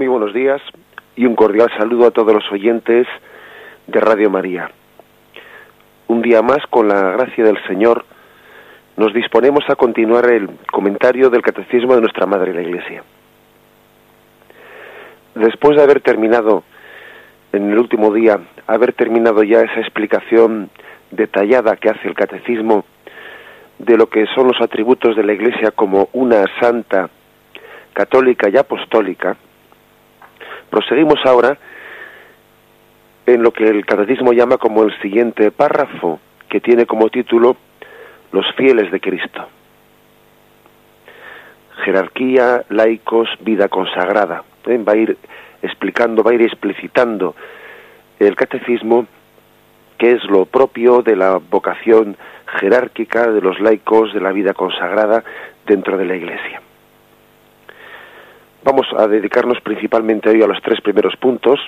Muy buenos días y un cordial saludo a todos los oyentes de Radio María. Un día más, con la gracia del Señor, nos disponemos a continuar el comentario del Catecismo de nuestra Madre la Iglesia. Después de haber terminado, en el último día, haber terminado ya esa explicación detallada que hace el Catecismo de lo que son los atributos de la Iglesia como una santa, católica y apostólica, Proseguimos ahora en lo que el catecismo llama como el siguiente párrafo, que tiene como título Los fieles de Cristo. Jerarquía, laicos, vida consagrada. ¿Eh? Va a ir explicando, va a ir explicitando el catecismo qué es lo propio de la vocación jerárquica de los laicos, de la vida consagrada dentro de la Iglesia. Vamos a dedicarnos principalmente hoy a los tres primeros puntos,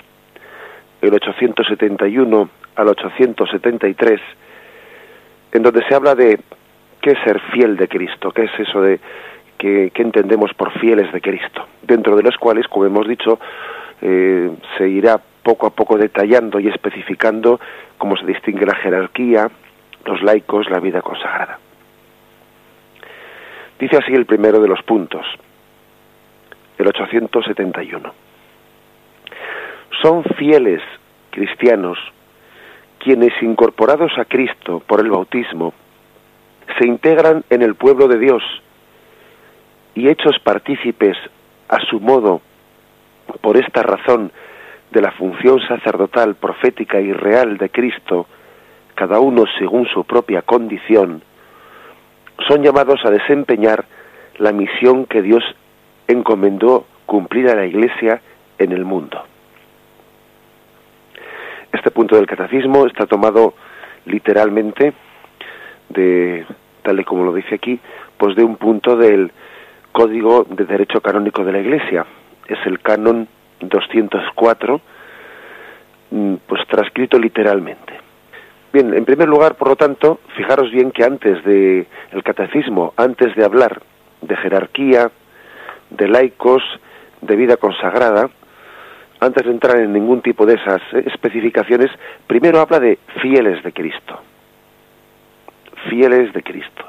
el 871 al 873, en donde se habla de qué es ser fiel de Cristo, qué es eso de qué, entendemos por fieles de Cristo, dentro de los cuales, como hemos dicho, eh, se irá poco a poco detallando y especificando cómo se distingue la jerarquía, los laicos, la vida consagrada. Dice así el primero de los puntos el 871. Son fieles cristianos quienes incorporados a Cristo por el bautismo se integran en el pueblo de Dios y hechos partícipes a su modo por esta razón de la función sacerdotal, profética y real de Cristo, cada uno según su propia condición, son llamados a desempeñar la misión que Dios encomendó cumplir a la Iglesia en el mundo. Este punto del catecismo está tomado literalmente de tal y como lo dice aquí, pues de un punto del Código de Derecho Canónico de la Iglesia. Es el canon 204, mm, pues transcrito literalmente. Bien, en primer lugar, por lo tanto, fijaros bien que antes de el catecismo, antes de hablar de jerarquía, de laicos, de vida consagrada, antes de entrar en ningún tipo de esas especificaciones, primero habla de fieles de Cristo. Fieles de Cristo.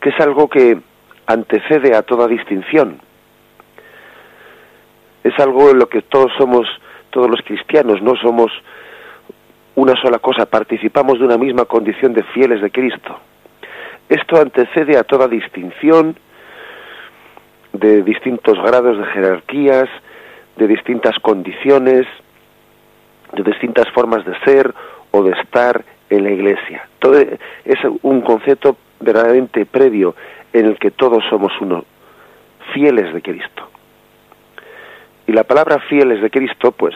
Que es algo que antecede a toda distinción. Es algo en lo que todos somos, todos los cristianos, no somos una sola cosa, participamos de una misma condición de fieles de Cristo. Esto antecede a toda distinción, de distintos grados de jerarquías, de distintas condiciones, de distintas formas de ser o de estar en la iglesia. Todo es un concepto verdaderamente previo en el que todos somos uno, fieles de Cristo. Y la palabra fieles de Cristo, pues,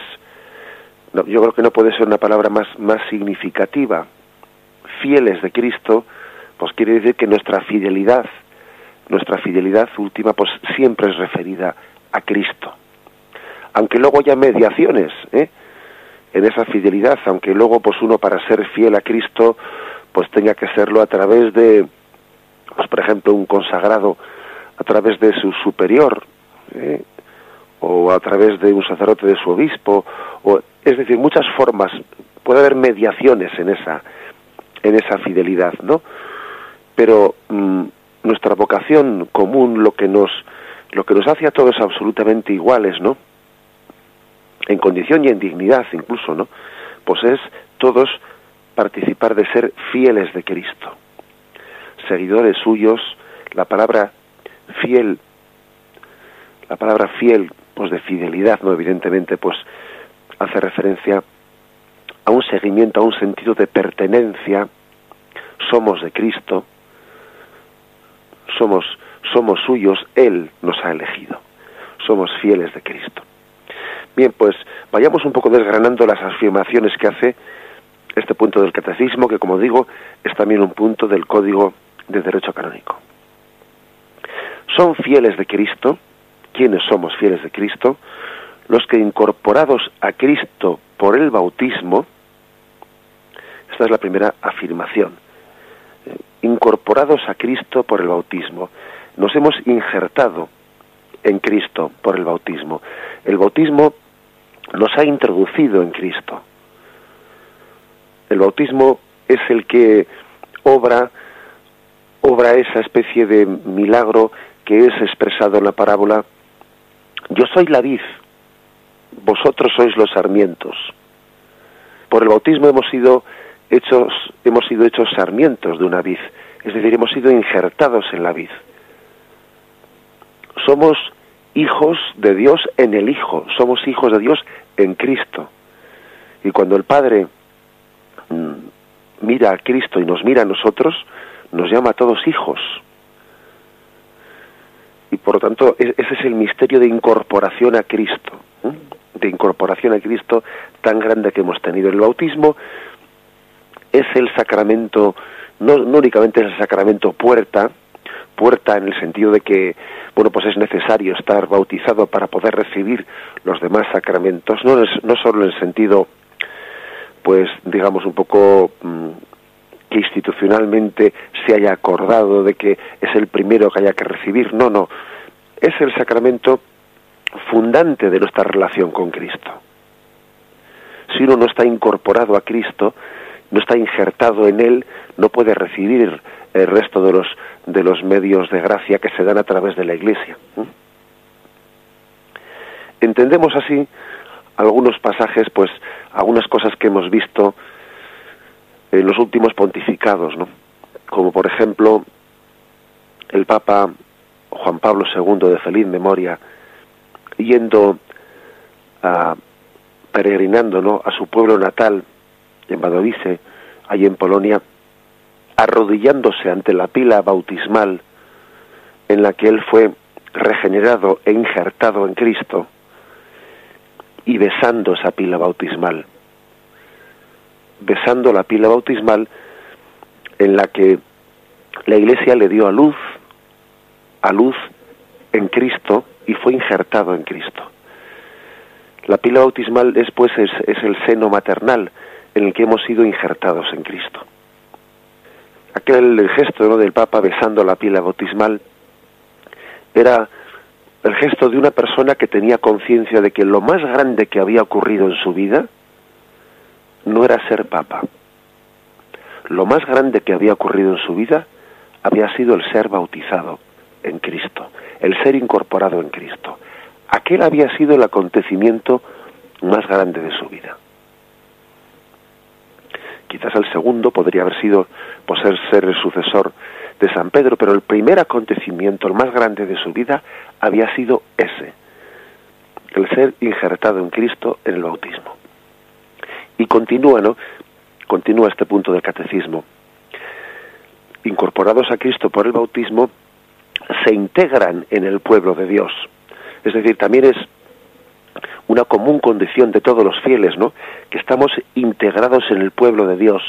yo creo que no puede ser una palabra más, más significativa. Fieles de Cristo, pues quiere decir que nuestra fidelidad nuestra fidelidad última pues siempre es referida a Cristo. Aunque luego haya mediaciones ¿eh? en esa fidelidad, aunque luego pues uno para ser fiel a Cristo pues tenga que serlo a través de, pues por ejemplo, un consagrado, a través de su superior, ¿eh? o a través de un sacerdote de su obispo, o, es decir, muchas formas, puede haber mediaciones en esa, en esa fidelidad, ¿no? Pero mm, nuestra vocación común, lo que nos lo que nos hace a todos absolutamente iguales, ¿no? En condición y en dignidad incluso, ¿no? Pues es todos participar de ser fieles de Cristo. Seguidores suyos, la palabra fiel, la palabra fiel, pues de fidelidad, ¿no? Evidentemente, pues hace referencia a un seguimiento, a un sentido de pertenencia, somos de Cristo, somos, somos suyos, Él nos ha elegido. Somos fieles de Cristo. Bien, pues vayamos un poco desgranando las afirmaciones que hace este punto del catecismo, que como digo, es también un punto del Código de Derecho Canónico. Son fieles de Cristo, quienes somos fieles de Cristo, los que incorporados a Cristo por el bautismo, esta es la primera afirmación, incorporados a Cristo por el bautismo. Nos hemos injertado en Cristo por el bautismo. El bautismo nos ha introducido en Cristo. El bautismo es el que obra, obra esa especie de milagro que es expresado en la parábola. Yo soy la vid, vosotros sois los sarmientos. Por el bautismo hemos sido hechos, hemos sido hechos sarmientos de una vid, es decir, hemos sido injertados en la vid. Somos hijos de Dios en el Hijo, somos hijos de Dios en Cristo. Y cuando el Padre mm, mira a Cristo y nos mira a nosotros, nos llama a todos hijos. Y por lo tanto, e-, ese es el misterio de incorporación a Cristo, de incorporación a Cristo tan grande que hemos tenido. El bautismo es el sacramento, no, únicamente es el sacramento puerta, puerta en el sentido de que, bueno, pues es necesario estar bautizado para poder recibir los demás sacramentos, no, es, no solo en el sentido, pues, digamos, un poco mm, que institucionalmente se haya acordado de que es el primero que haya que recibir, no, no, es el sacramento fundante de nuestra relación con Cristo. Si uno no está incorporado a Cristo, no está injertado en él, no puede recibir el resto de los de los medios de gracia que se dan a través de la Iglesia. Entendemos así algunos pasajes, pues algunas cosas que hemos visto en los últimos pontificados, ¿no? Como por ejemplo el Papa Juan Pablo II de feliz memoria yendo a peregrinando, ¿no? a su pueblo natal en Badovice, allí en Polonia, arrodillándose ante la pila bautismal en la que él fue regenerado e injertado en Cristo y besando esa pila bautismal. Besando la pila bautismal en la que la Iglesia le dio a luz, a luz en Cristo y fue injertado en Cristo. La pila bautismal después es, es el seno maternal en el que hemos sido injertados en Cristo. Aquel gesto del Papa besando la pila bautismal era el gesto de una persona que tenía conciencia de que lo más grande que había ocurrido en su vida no era ser Papa. Lo más grande que había ocurrido en su vida había sido el ser bautizado en Cristo, el ser incorporado en Cristo. Aquel había sido el acontecimiento más grande de su vida quizás el segundo podría haber sido ser, ser el sucesor de San Pedro, pero el primer acontecimiento, el más grande de su vida, había sido ese, el ser injertado en Cristo en el bautismo. Y continúa, ¿no? Continúa este punto del catecismo. Incorporados a Cristo por el bautismo, se integran en el pueblo de Dios. Es decir, también es una común condición de todos los fieles, ¿no? Que estamos integrados en el pueblo de Dios.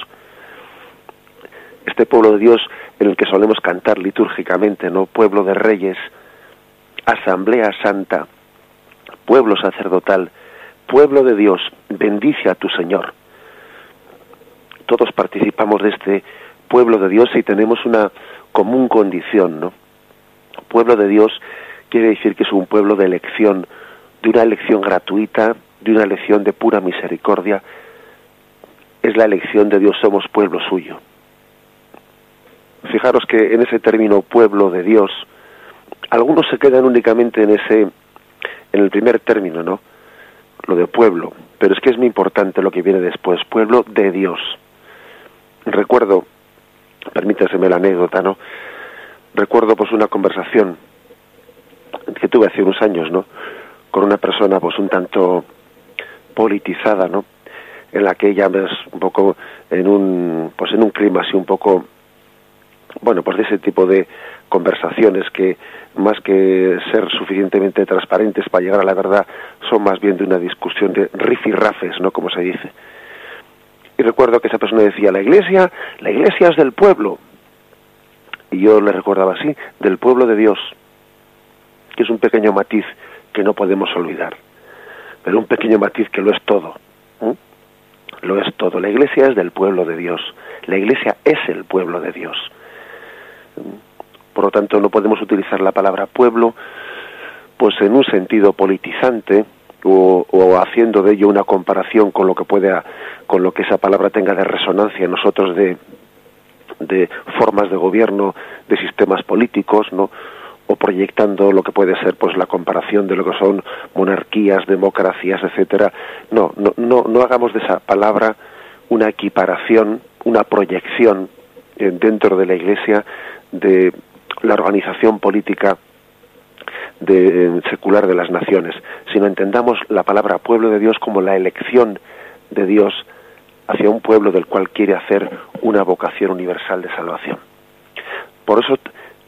Este pueblo de Dios en el que solemos cantar litúrgicamente, ¿no? Pueblo de reyes, asamblea santa, pueblo sacerdotal, pueblo de Dios, bendice a tu Señor. Todos participamos de este pueblo de Dios y tenemos una común condición, ¿no? Pueblo de Dios quiere decir que es un pueblo de elección, de una elección gratuita, de una elección de pura misericordia, es la elección de Dios, somos pueblo suyo. Fijaros que en ese término pueblo de Dios, algunos se quedan únicamente en ese, en el primer término, ¿no? Lo de pueblo, pero es que es muy importante lo que viene después, pueblo de Dios. Recuerdo, permítaseme la anécdota, ¿no? Recuerdo pues una conversación que tuve hace unos años, ¿no? Con una persona pues un tanto politizada, ¿no? En la que ella es un poco en un pues en un clima así un poco bueno, pues de ese tipo de conversaciones que más que ser suficientemente transparentes para llegar a la verdad son más bien de una discusión de rifirrafes, ¿no? Como se dice. Y recuerdo que esa persona decía, la iglesia, la iglesia es del pueblo. Y yo le recordaba así, del pueblo de Dios, que es un pequeño matiz que no podemos olvidar. Pero un pequeño matiz que lo es todo. Lo es todo. La iglesia es del pueblo de Dios. La iglesia es el pueblo de Dios. Por lo tanto, no podemos utilizar la palabra pueblo pues en un sentido politizante o, haciendo de ello una comparación con lo que pueda, con lo que esa palabra tenga de resonancia nosotros de, de formas de gobierno, de sistemas políticos, ¿no? O proyectando lo que puede ser pues la comparación de lo que son monarquías, democracias, etcétera. No, no, no, no hagamos de esa palabra una equiparación, una proyección eh, dentro de la Iglesia de la organización política de, eh, secular de las naciones, sino entendamos la palabra pueblo de Dios como la elección de Dios hacia un pueblo del cual quiere hacer una vocación universal de salvación. Por eso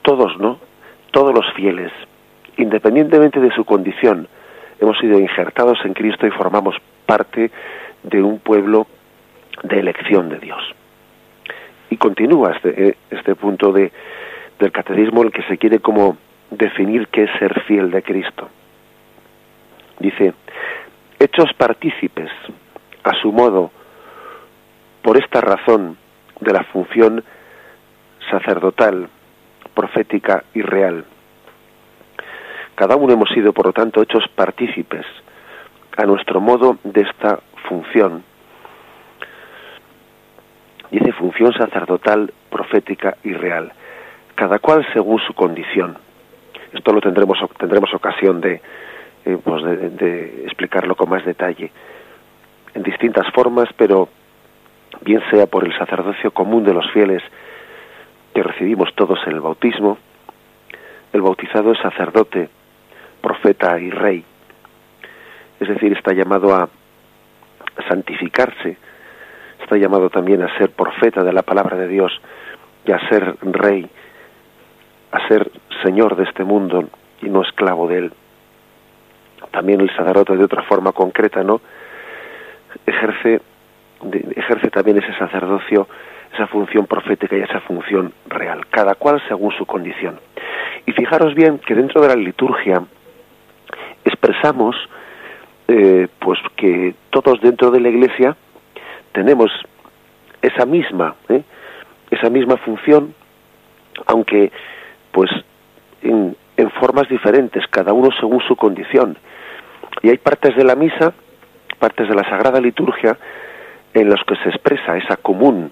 todos, ¿no? Todos los fieles, independientemente de su condición, hemos sido injertados en Cristo y formamos parte de un pueblo de elección de Dios. Y continúa este, eh, este punto de, del catecismo el que se quiere como definir qué es ser fiel de Cristo. Dice, hechos partícipes, a su modo, por esta razón de la función sacerdotal, profética y real. Cada uno hemos sido, por lo tanto, hechos partícipes a nuestro modo de esta función. Dice función sacerdotal, profética y real, cada cual según su condición. Esto lo tendremos, tendremos ocasión de, eh, pues de, explicarlo con más detalle, en distintas formas, pero bien sea por el sacerdocio común de los fieles que recibimos todos en el bautismo, el bautizado es sacerdote, profeta y rey. Es decir, está llamado a santificarse, está llamado también a ser profeta de la palabra de Dios y a ser rey a ser señor de este mundo y no esclavo de él. También el sacerdote de otra forma concreta, ¿no? Ejerce, ejerce también ese sacerdocio, esa función profética y esa función real, cada cual según su condición. Y fijaros bien que dentro de la liturgia expresamos eh, pues que todos dentro de la iglesia tenemos esa misma, ¿eh? esa misma función, aunque pues en, formas diferentes, cada uno según su condición. Y hay partes de la misa, partes de la Sagrada Liturgia, en las que se expresa esa común,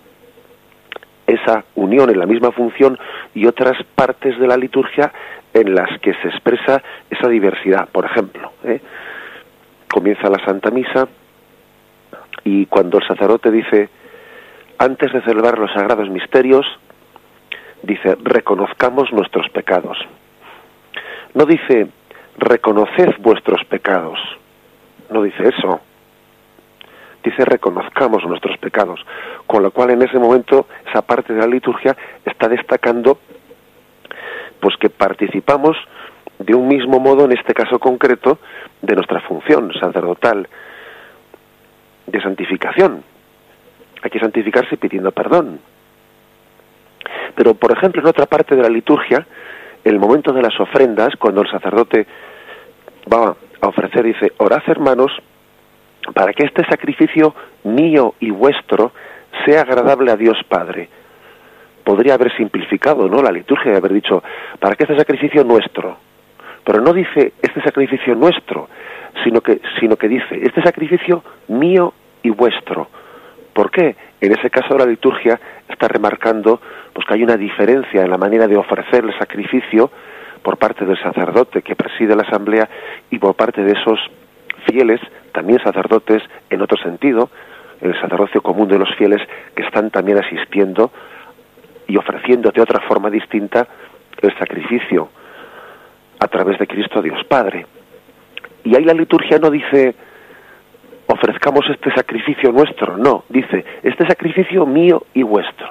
esa unión en la misma función, y otras partes de la liturgia en las que se expresa esa diversidad. Por ejemplo, ¿eh? comienza la Santa Misa y cuando el sacerdote dice, antes de celebrar los sagrados misterios, dice, reconozcamos nuestros pecados. No dice, reconoced vuestros pecados. No dice eso. Dice, reconozcamos nuestros pecados. Con lo cual, en ese momento, esa parte de la liturgia está destacando, pues que participamos de un mismo modo, en este caso concreto, de nuestra función sacerdotal de santificación. Hay que santificarse pidiendo perdón, pero, por ejemplo, en otra parte de la liturgia, el momento de las ofrendas, cuando el sacerdote va a ofrecer, dice, orad hermanos, para que este sacrificio mío y vuestro sea agradable a Dios Padre. Podría haber simplificado, ¿no? La liturgia de haber dicho, para que este sacrificio nuestro. Pero no dice este sacrificio nuestro, sino que, sino que dice, este sacrificio mío y vuestro. ¿Por qué? En ese caso la liturgia está remarcando pues que hay una diferencia en la manera de ofrecer el sacrificio por parte del sacerdote que preside la asamblea y por parte de esos fieles, también sacerdotes en otro sentido, el sacerdocio común de los fieles que están también asistiendo y ofreciendo de otra forma distinta el sacrificio a través de Cristo Dios Padre. Y ahí la liturgia no dice ofrezcamos este sacrificio nuestro, no, dice, este sacrificio mío y vuestro.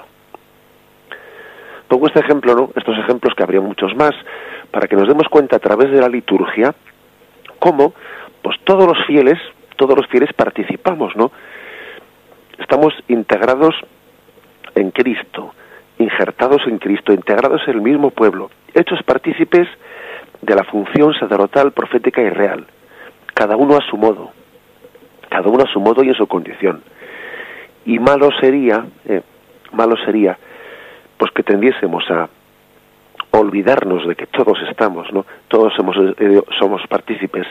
Pongo este ejemplo, ¿no? Estos ejemplos que habría muchos más, para que nos demos cuenta a través de la liturgia cómo, pues todos los fieles, todos los fieles participamos, ¿no? Estamos integrados en Cristo, injertados en Cristo, integrados en el mismo pueblo, hechos partícipes de la función sacerdotal, profética y real, cada uno a su modo, cada uno a su modo y en su condición. Y malo sería, eh, malo sería, pues que tendiésemos a olvidarnos de que todos estamos, ¿no? Todos somos, eh, somos partícipes,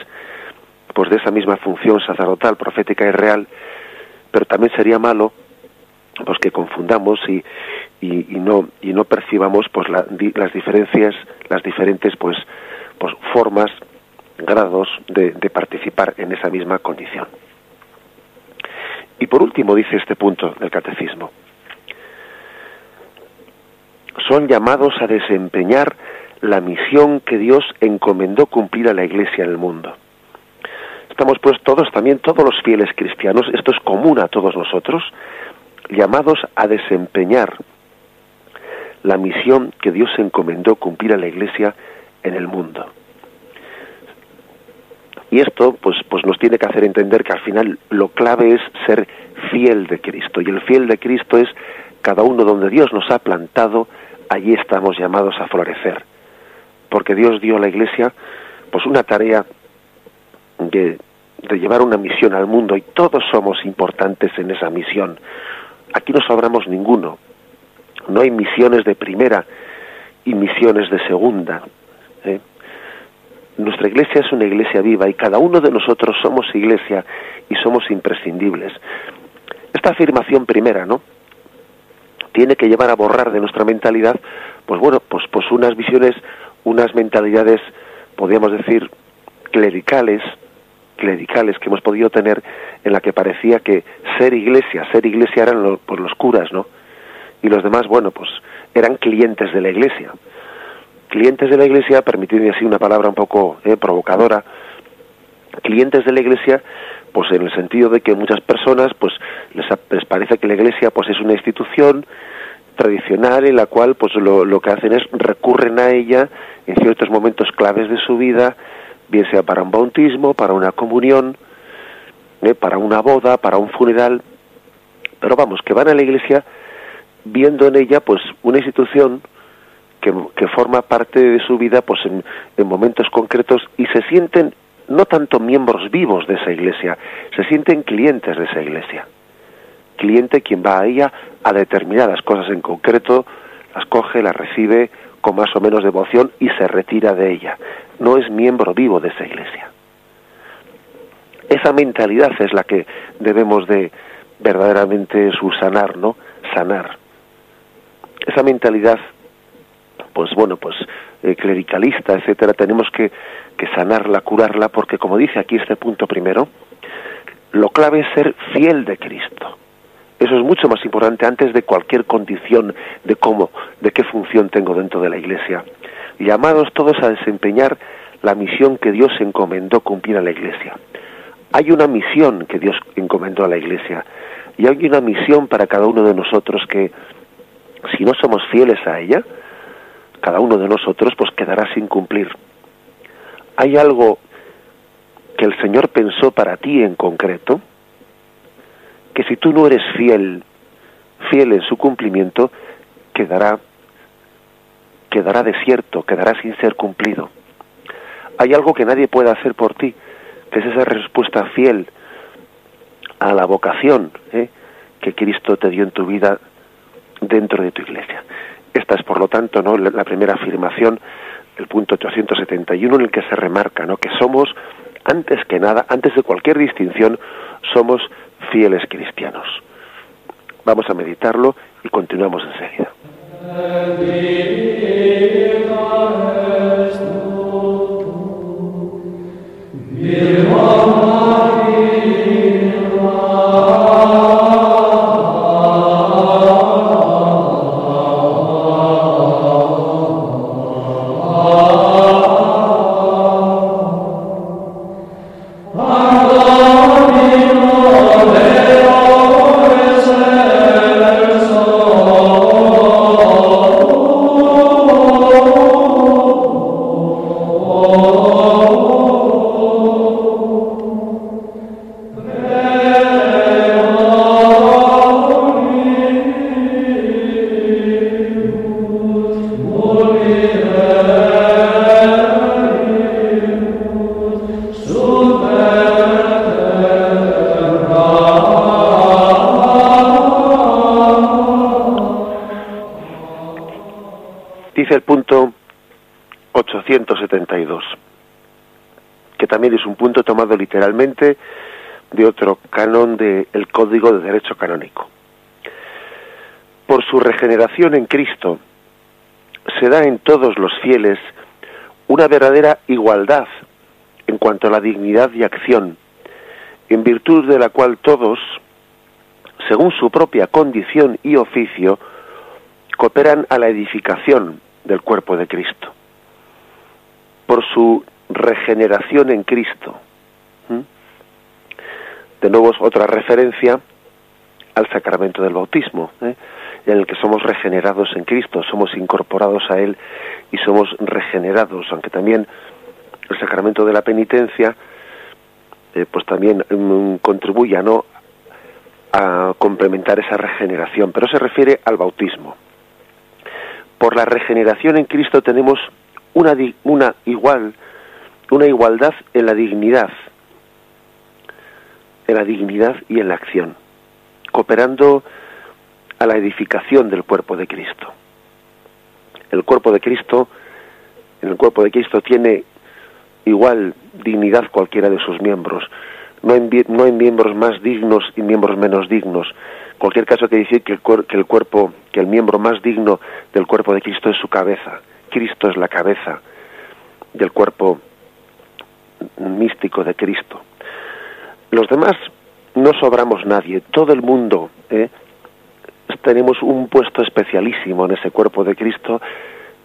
pues de esa misma función sacerdotal, profética y real, pero también sería malo pues que confundamos y, y, no y no percibamos pues las diferencias las diferentes pues pues formas grados de participar en esa misma condición y por último dice este punto del catecismo son llamados a desempeñar la misión que Dios encomendó cumplir a la Iglesia en el mundo. Estamos pues todos, también todos los fieles cristianos, esto es común a todos nosotros, llamados a desempeñar la misión que Dios encomendó cumplir a la Iglesia en el mundo. Y esto pues, pues nos tiene que hacer entender que al final lo clave es ser fiel de Cristo. Y el fiel de Cristo es cada uno donde Dios nos ha plantado, allí estamos llamados a florecer. Porque Dios dio a la Iglesia pues una tarea de, llevar una misión al mundo y todos somos importantes en esa misión. Aquí no sobramos ninguno. No hay misiones de primera y misiones de segunda. ¿eh? Nuestra iglesia es una iglesia viva y cada uno de nosotros somos iglesia y somos imprescindibles. Esta afirmación primera, ¿no? Tiene que llevar a borrar de nuestra mentalidad, pues bueno, pues, pues unas visiones, unas mentalidades, podríamos decir, clericales, clericales que hemos podido tener en la que parecía que ser iglesia, ser iglesia eran los, los curas, ¿no? Y los demás, bueno, pues eran clientes de la iglesia. Clientes de la iglesia, permitidme así una palabra un poco eh, provocadora, clientes de la iglesia, pues en el sentido de que muchas personas, pues les, les parece que la iglesia, pues es una institución tradicional en la cual, pues lo, lo que hacen es recurren a ella en ciertos momentos claves de su vida, bien sea para un bautismo, para una comunión, ¿eh? para una boda, para un funeral, pero vamos, que van a la iglesia viendo en ella pues una institución que, que forma parte de su vida pues en, en momentos concretos y se sienten no tanto miembros vivos de esa iglesia, se sienten clientes de esa iglesia. Cliente quien va a ella a determinadas cosas en concreto, las coge, las recibe con más o menos devoción y se retira de ella. No es miembro vivo de esa iglesia. Esa mentalidad es la que debemos de verdaderamente subsanar, ¿no? Sanar. Esa mentalidad, pues bueno, pues eh, clericalista, etcétera, tenemos que, que sanarla, curarla, porque como dice aquí este punto primero, lo clave es ser fiel de Cristo. Eso es mucho más importante antes de cualquier condición de cómo, de qué función tengo dentro de la Iglesia. Llamados todos a desempeñar la misión que Dios encomendó cumplir a la Iglesia. Hay una misión que Dios encomendó a la Iglesia y hay una misión para cada uno de nosotros que si no somos fieles a ella, cada uno de nosotros pues quedará sin cumplir. Hay algo que el Señor pensó para ti en concreto, que si tú no eres fiel, fiel en su cumplimiento, quedará quedará desierto, quedará sin ser cumplido. Hay algo que nadie puede hacer por ti, que es esa respuesta fiel a la vocación ¿eh? que Cristo te dio en tu vida dentro de tu iglesia. Esta es, por lo tanto, ¿no? la primera afirmación, el punto 871, en el que se remarca ¿no? que somos, antes que nada, antes de cualquier distinción, somos fieles cristianos. Vamos a meditarlo y continuamos enseguida. De otro canon del Código de Derecho Canónico. Por su regeneración en Cristo, se da en todos los fieles una verdadera igualdad en cuanto a la dignidad y acción, en virtud de la cual todos, según su propia condición y oficio, cooperan a la edificación del cuerpo de Cristo. Por su regeneración en Cristo. De nuevo es otra referencia al sacramento del bautismo, ¿eh? en el que somos regenerados en Cristo, somos incorporados a Él y somos regenerados, aunque también el sacramento de la penitencia eh, pues también mm, contribuye ¿no? a complementar esa regeneración, pero se refiere al bautismo. Por la regeneración en Cristo tenemos una, una igual una igualdad en la dignidad, en la dignidad y en la acción, cooperando a la edificación del cuerpo de Cristo. El cuerpo de Cristo, en el cuerpo de Cristo tiene igual dignidad cualquiera de sus miembros. No hay, miembros más dignos y miembros menos dignos. cualquier caso que decir que el cuerpo, que el miembro más digno del cuerpo de Cristo es su cabeza. Cristo es la cabeza del cuerpo místico de Cristo. Los demás no sobramos nadie, todo el mundo ¿eh? tenemos un puesto especialísimo en ese cuerpo de Cristo,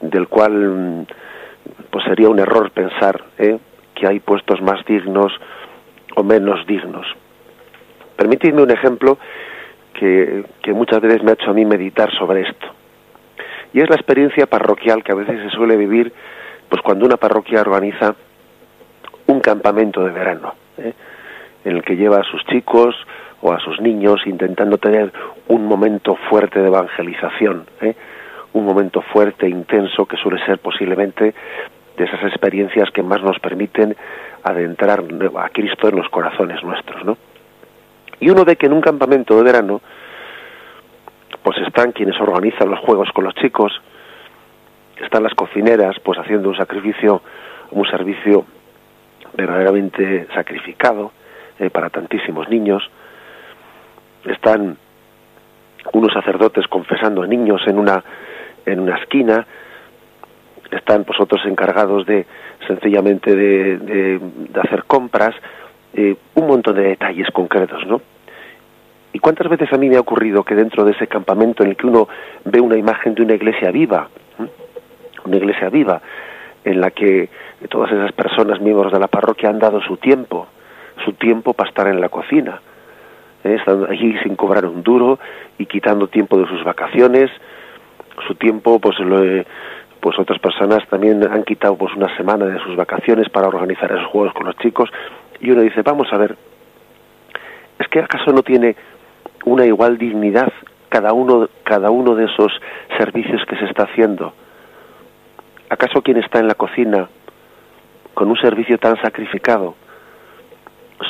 del cual mm, pues sería un error pensar ¿eh? que hay puestos más dignos o menos dignos. Permitidme un ejemplo que, que muchas veces me ha hecho a mí meditar sobre esto. Y es la experiencia parroquial que a veces se suele vivir pues cuando una parroquia organiza un campamento de verano, ¿eh? En el que lleva a sus chicos o a sus niños intentando tener un momento fuerte de evangelización, ¿eh? un momento fuerte, intenso, que suele ser posiblemente de esas experiencias que más nos permiten adentrar a Cristo en los corazones nuestros, ¿no? Y uno ve que en un campamento de verano, pues están quienes organizan los juegos con los chicos, están las cocineras, pues haciendo un sacrificio, un servicio verdaderamente sacrificado eh, para tantísimos niños. Están unos sacerdotes confesando a niños en una en una esquina. Están pues otros encargados de sencillamente de, de, hacer compras, eh, un montón de detalles concretos, ¿no? ¿Y cuántas veces a mí me ha ocurrido que dentro de ese campamento en el que uno ve una imagen de una iglesia viva, una iglesia viva, en la que todas esas personas, miembros de la parroquia, han dado su tiempo, su tiempo para estar en la cocina. ¿eh? Están allí sin cobrar un duro y quitando tiempo de sus vacaciones, su tiempo, pues lo, pues otras personas también han quitado pues una semana de sus vacaciones para organizar esos juegos con los chicos y uno dice, vamos a ver, ¿es que acaso no tiene una igual dignidad cada uno, cada uno de esos servicios que se está haciendo? ¿Acaso quien está en la cocina con un servicio tan sacrificado,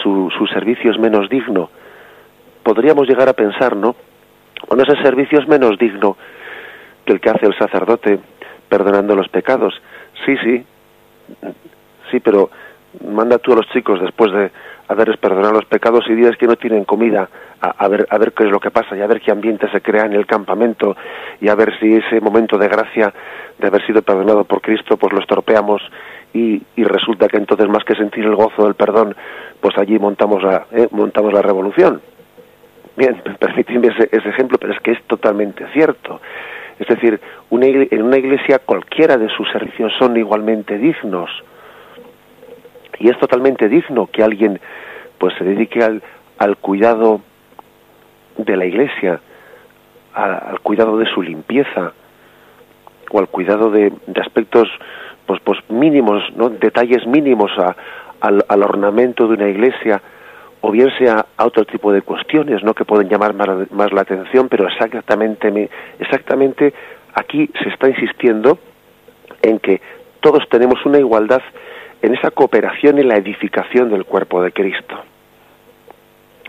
su, su servicio es menos digno? Podríamos llegar a pensar, ¿no? Bueno, ese servicio es menos digno que el que hace el sacerdote perdonando los pecados. Sí, sí, sí, pero manda tú a los chicos después de haberles perdonado los pecados y días que no tienen comida, a, ver, a ver qué es lo que pasa y a ver qué ambiente se crea en el campamento y a ver si ese momento de gracia de haber sido perdonado por Cristo, pues lo estropeamos y, y resulta que entonces más que sentir el gozo del perdón, pues allí montamos la, eh, montamos la revolución. Bien, permitidme ese, ese ejemplo, pero es que es totalmente cierto. Es decir, una en una iglesia cualquiera de sus servicios son igualmente dignos. Y es totalmente digno que alguien pues se dedique al, al cuidado de la iglesia, al cuidado de su limpieza, o al cuidado de, aspectos pues, pues mínimos, ¿no? detalles mínimos al, al, ornamento de una iglesia, o bien sea a otro tipo de cuestiones ¿no? que pueden llamar más, más la atención, pero exactamente, exactamente aquí se está insistiendo en que todos tenemos una igualdad en esa cooperación y la edificación del cuerpo de Cristo.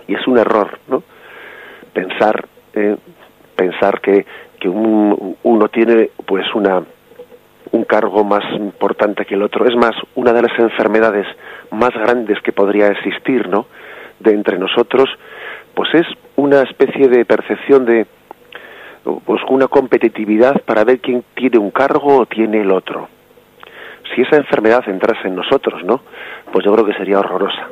Y es un error, ¿no? Pensar, eh, pensar que que uno tiene pues una un cargo más importante que el otro. Es más, una de las enfermedades más grandes que podría existir, ¿no? De entre nosotros, pues es una especie de percepción de pues una competitividad para ver quién tiene un cargo o tiene el otro. Si esa enfermedad entrase en nosotros, ¿no? Pues yo creo que sería horrorosa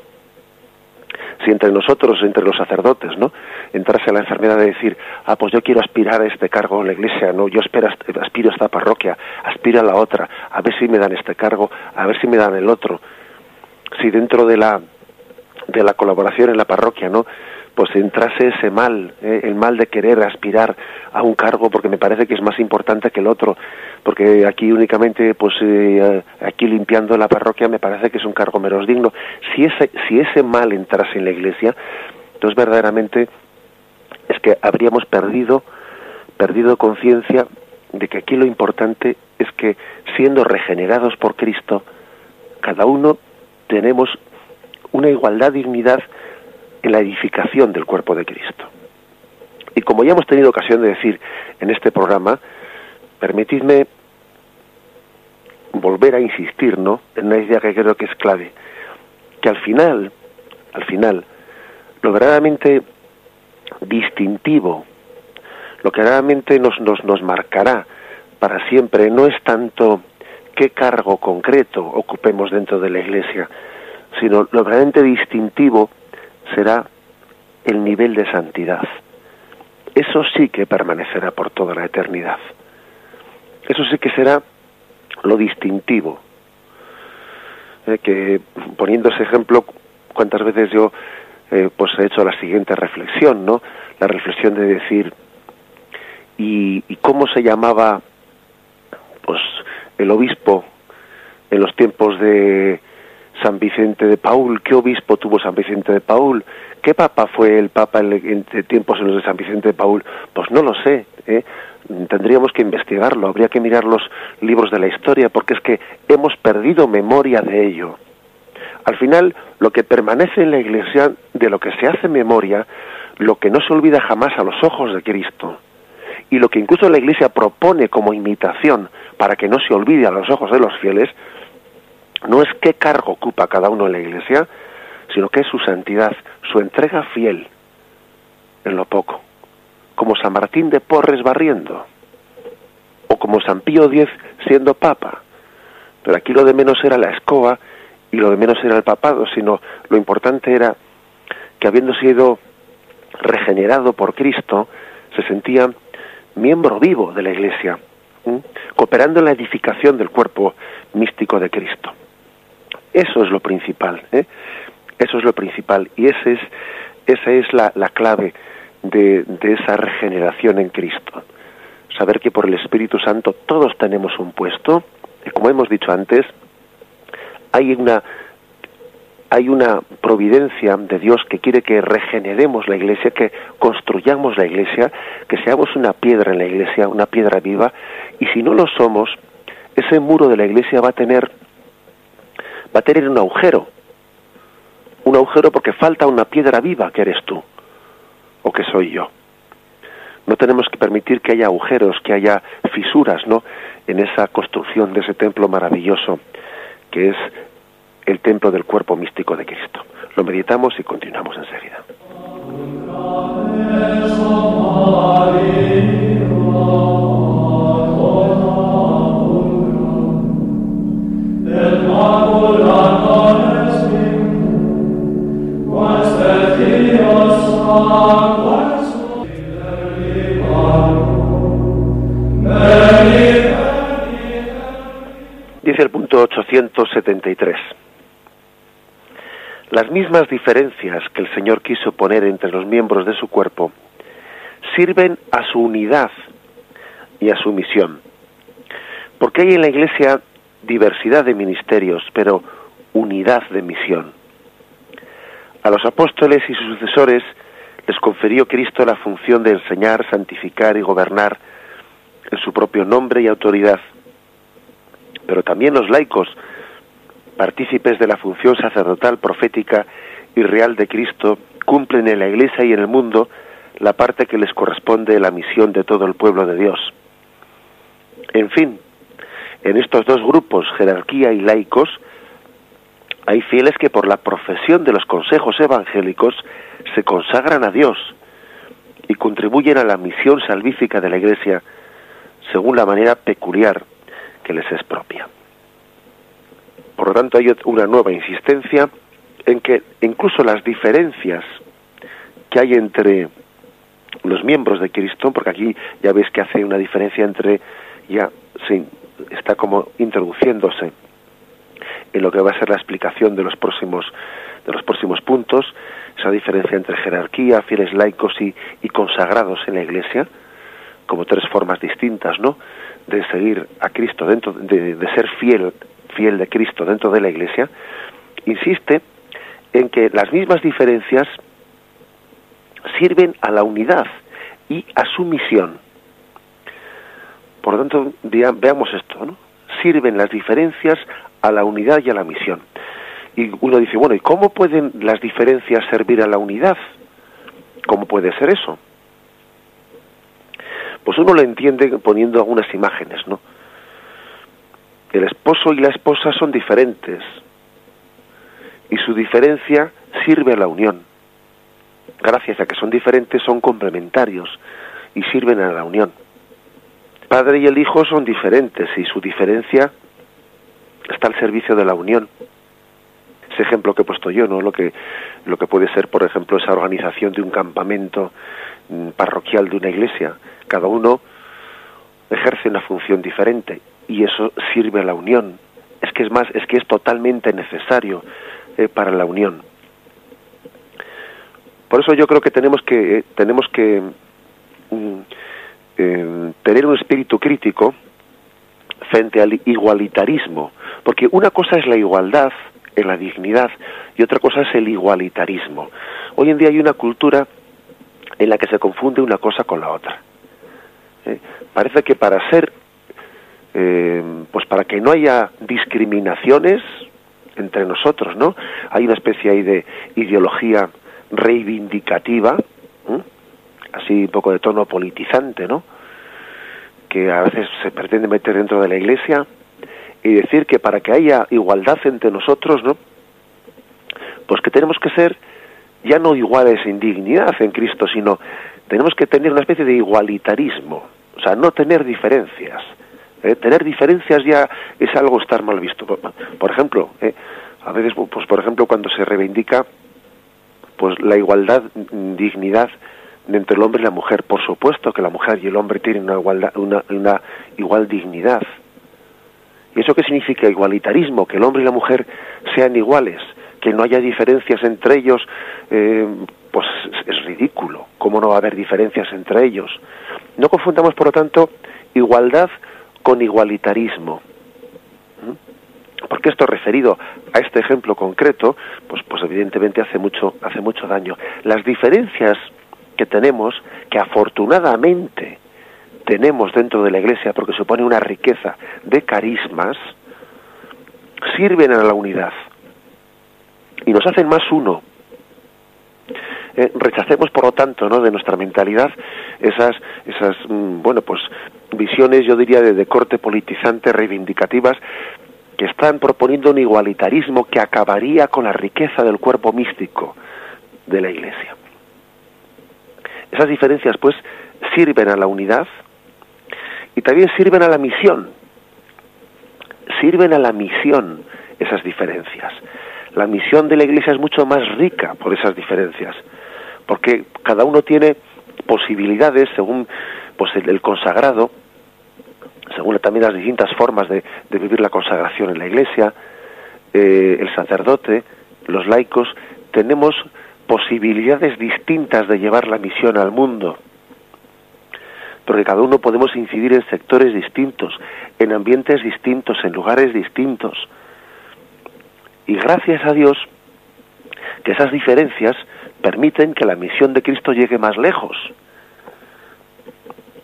si entre nosotros, entre los sacerdotes, ¿no? Entrase la enfermedad de decir, ah, pues yo quiero aspirar a este cargo en la iglesia, no, yo espero, aspiro a esta parroquia, aspiro a la otra, a ver si me dan este cargo, a ver si me dan el otro. Si dentro de la de la colaboración en la parroquia, ¿no? Pues entrase ese mal, eh, el mal de querer aspirar a un cargo porque me parece que es más importante que el otro, porque aquí únicamente, pues eh, aquí limpiando la parroquia me parece que es un cargo menos digno. Si ese, si ese mal entrase en la iglesia, entonces verdaderamente es que habríamos perdido, perdido conciencia de que aquí lo importante es que siendo regenerados por Cristo, cada uno tenemos una igualdad, dignidad, en la edificación del cuerpo de Cristo. Y como ya hemos tenido ocasión de decir en este programa, permitidme volver a insistir, ¿no? En una idea que creo que es clave, que al final, al final, lo verdaderamente distintivo, lo que verdaderamente nos, nos, nos marcará para siempre no es tanto qué cargo concreto ocupemos dentro de la Iglesia, sino lo verdaderamente distintivo será el nivel de santidad. Eso sí que permanecerá por toda la eternidad. Eso sí que será lo distintivo. Eh, que poniendo ese ejemplo, cuántas veces yo eh, pues he hecho la siguiente reflexión, ¿no? La reflexión de decir y, y cómo se llamaba pues el obispo en los tiempos de San Vicente de Paul, qué obispo tuvo San Vicente de Paul, qué papa fue el papa en, tiempos en los de San Vicente de Paul, pues no lo sé, ¿eh? tendríamos que investigarlo, habría que mirar los libros de la historia, porque es que hemos perdido memoria de ello. Al final, lo que permanece en la Iglesia, de lo que se hace memoria, lo que no se olvida jamás a los ojos de Cristo, y lo que incluso la Iglesia propone como imitación para que no se olvide a los ojos de los fieles, no es qué cargo ocupa cada uno en la iglesia, sino que es su santidad, su entrega fiel en lo poco, como San Martín de Porres barriendo, o como San Pío X siendo papa. Pero aquí lo de menos era la escoba y lo de menos era el papado, sino lo importante era que habiendo sido regenerado por Cristo, se sentía miembro vivo de la Iglesia, cooperando en la edificación del cuerpo místico de Cristo. Eso es lo principal, ¿eh? Eso es lo principal y ese es, esa es la, la clave de, de esa regeneración en Cristo. Saber que por el Espíritu Santo todos tenemos un puesto, y como hemos dicho antes, hay una hay una providencia de Dios que quiere que regeneremos la iglesia, que construyamos la iglesia, que seamos una piedra en la iglesia, una piedra viva, y si no lo somos, ese muro de la iglesia va a tener va a tener un agujero. Un agujero porque falta una piedra viva que eres tú o que soy yo. No tenemos que permitir que haya agujeros, que haya fisuras, ¿no? En esa construcción de ese templo maravilloso que es el templo del cuerpo místico de Cristo. Lo meditamos y continuamos enseguida. Dice el punto 873. Las mismas diferencias que el Señor quiso poner entre los miembros de su cuerpo sirven a su unidad y a su misión. Porque hay en la Iglesia diversidad de ministerios, pero unidad de misión. A los apóstoles y sus sucesores les conferió Cristo la función de enseñar, santificar y gobernar en su propio nombre y autoridad. Pero también los laicos, partícipes de la función sacerdotal, profética y real de Cristo, cumplen en la Iglesia y en el mundo la parte que les corresponde de la misión de todo el pueblo de Dios. En fin, en estos dos grupos, jerarquía y laicos, hay fieles que por la profesión de los consejos evangélicos se consagran a Dios y contribuyen a la misión salvífica de la Iglesia según la manera peculiar que les es propia. Por lo tanto, hay una nueva insistencia en que incluso las diferencias que hay entre los miembros de Cristo, porque aquí ya veis que hace una diferencia entre, ya se está como introduciéndose en lo que va a ser la explicación de los próximos de los próximos puntos, esa diferencia entre jerarquía, fieles laicos y, consagrados en la Iglesia, como tres formas distintas, ¿no? De seguir a Cristo dentro, de, de ser fiel, fiel de Cristo dentro de la Iglesia, insiste en que las mismas diferencias sirven a la unidad y a su misión. Por lo tanto, veamos esto, ¿no? Sirven las diferencias a la unidad y a la misión. Y uno dice, bueno, ¿y cómo pueden las diferencias servir a la unidad? ¿Cómo puede ser eso? Pues uno lo entiende poniendo algunas imágenes, ¿no? El esposo y la esposa son diferentes y su diferencia sirve a la unión. Gracias a que son diferentes, son complementarios y sirven a la unión. Padre y el hijo son diferentes y su diferencia está al servicio de la unión. Ese ejemplo que he puesto yo, ¿no? Lo que, lo que puede ser, por ejemplo, esa organización de un campamento mm, parroquial de una iglesia. Cada uno ejerce una función diferente y eso sirve a la unión. Es que es más, es que es totalmente necesario eh, para la unión. Por eso yo creo que tenemos que eh, tenemos que mm, eh, tener un espíritu crítico frente al igualitarismo, porque una cosa es la igualdad en la dignidad y otra cosa es el igualitarismo. Hoy en día hay una cultura en la que se confunde una cosa con la otra. Parece que para ser, pues para que no haya discriminaciones, entre nosotros, ¿no? Hay una especie ahí de ideología reivindicativa, así un poco de tono politizante, ¿no? Que a veces se pretende meter dentro de la Iglesia y decir que para que haya igualdad entre nosotros, ¿no? Pues que tenemos que ser ya no iguales en dignidad en Cristo, sino tenemos que tener una especie de igualitarismo, o sea, no tener diferencias. ¿eh? tener diferencias ya es algo estar mal visto. Por, ejemplo, ¿eh? a veces, pues por ejemplo, cuando se reivindica pues la igualdad, dignidad entre el hombre y la mujer, por supuesto que la mujer y el hombre tienen una, igualdad, una, igual dignidad. ¿Y eso qué significa igualitarismo? Que el hombre y la mujer sean iguales, que no haya diferencias entre ellos, eh, pues es ridículo. ¿Cómo no va a haber diferencias entre ellos? No confundamos, por lo tanto, igualdad con igualitarismo. ¿Mm? Porque esto referido a este ejemplo concreto, pues, pues evidentemente hace mucho, hace mucho daño. Las diferencias que tenemos, que afortunadamente tenemos dentro de la Iglesia, porque supone una riqueza de carismas, sirven a la unidad y nos hacen más uno. Eh, rechacemos, por lo tanto, ¿no? de nuestra mentalidad esas, esas mm, bueno, pues visiones, yo diría, de, corte politizante, reivindicativas, que están proponiendo un igualitarismo que acabaría con la riqueza del cuerpo místico de la Iglesia. Esas diferencias, pues, sirven a la unidad y también sirven a la misión. Sirven a la misión esas diferencias. La misión de la Iglesia es mucho más rica por esas diferencias, porque cada uno tiene posibilidades según pues el, consagrado, según también las distintas formas de, vivir la consagración en la iglesia, eh, el sacerdote, los laicos, tenemos posibilidades distintas de llevar la misión al mundo. Porque cada uno podemos incidir en sectores distintos, en ambientes distintos, en lugares distintos. Y gracias a Dios que esas diferencias permiten que la misión de Cristo llegue más lejos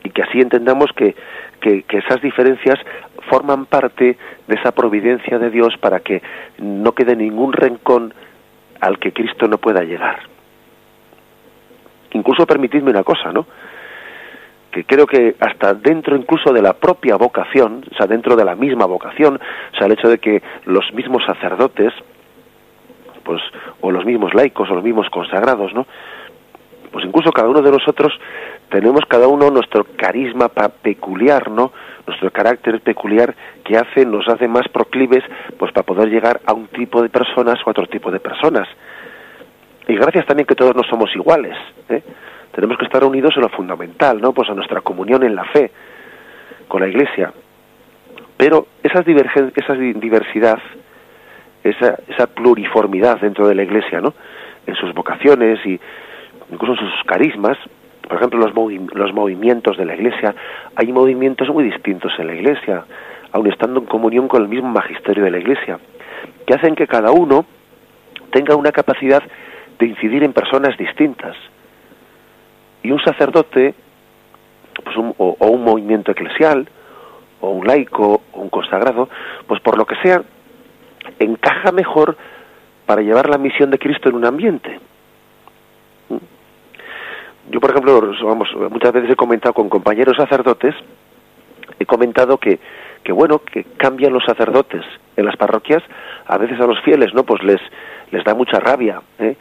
y que así entendamos que, que, esas diferencias forman parte de esa providencia de Dios para que no quede ningún rencón al que Cristo no pueda llegar. Incluso permitidme una cosa, ¿no? que creo que hasta dentro incluso de la propia vocación, o sea, dentro de la misma vocación, o sea, el hecho de que los mismos sacerdotes, pues, o los mismos laicos, o los mismos consagrados, ¿no? Pues incluso cada uno de nosotros tenemos cada uno nuestro carisma peculiar, ¿no? Nuestro carácter peculiar que hace, nos hace más proclives, pues para poder llegar a un tipo de personas o a otro tipo de personas. Y gracias también que todos no somos iguales, ¿eh? tenemos que estar unidos en lo fundamental, ¿no? Pues a nuestra comunión en la fe con la Iglesia. Pero esas esa diversidad, esa, esa pluriformidad dentro de la Iglesia, ¿no? En sus vocaciones y incluso en sus carismas, por ejemplo, los, movimientos de la Iglesia, hay movimientos muy distintos en la Iglesia, aun estando en comunión con el mismo magisterio de la Iglesia, que hacen que cada uno tenga una capacidad de incidir en personas distintas y un sacerdote, pues o, un movimiento eclesial, o un laico, o un consagrado, pues por lo que sea, encaja mejor para llevar la misión de Cristo en un ambiente. Yo, por ejemplo, vamos, muchas veces he comentado con compañeros sacerdotes, he comentado que, que bueno, que cambian los sacerdotes en las parroquias, a veces a los fieles, ¿no? Pues les, les da mucha rabia, ¿eh?